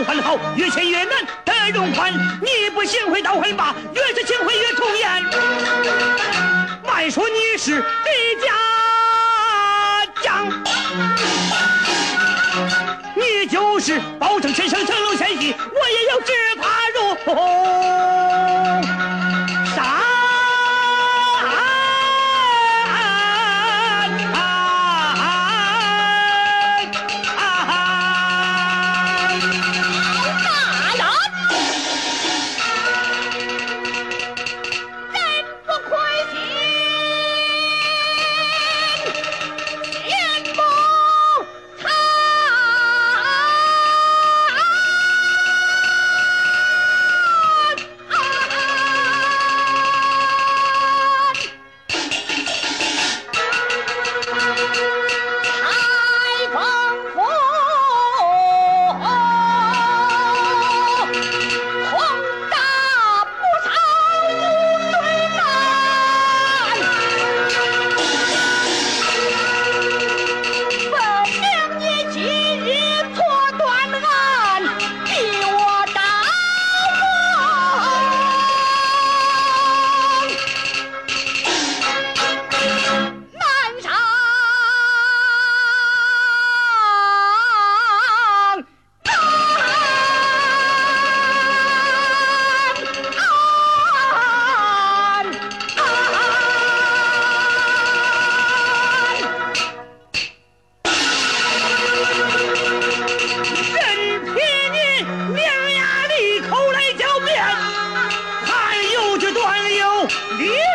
不还好越陷越难得容宽你不行贿倒会罢越是行贿越从严卖说你是李家将。你就是保证先生成龙先息我也要执法如虎。really?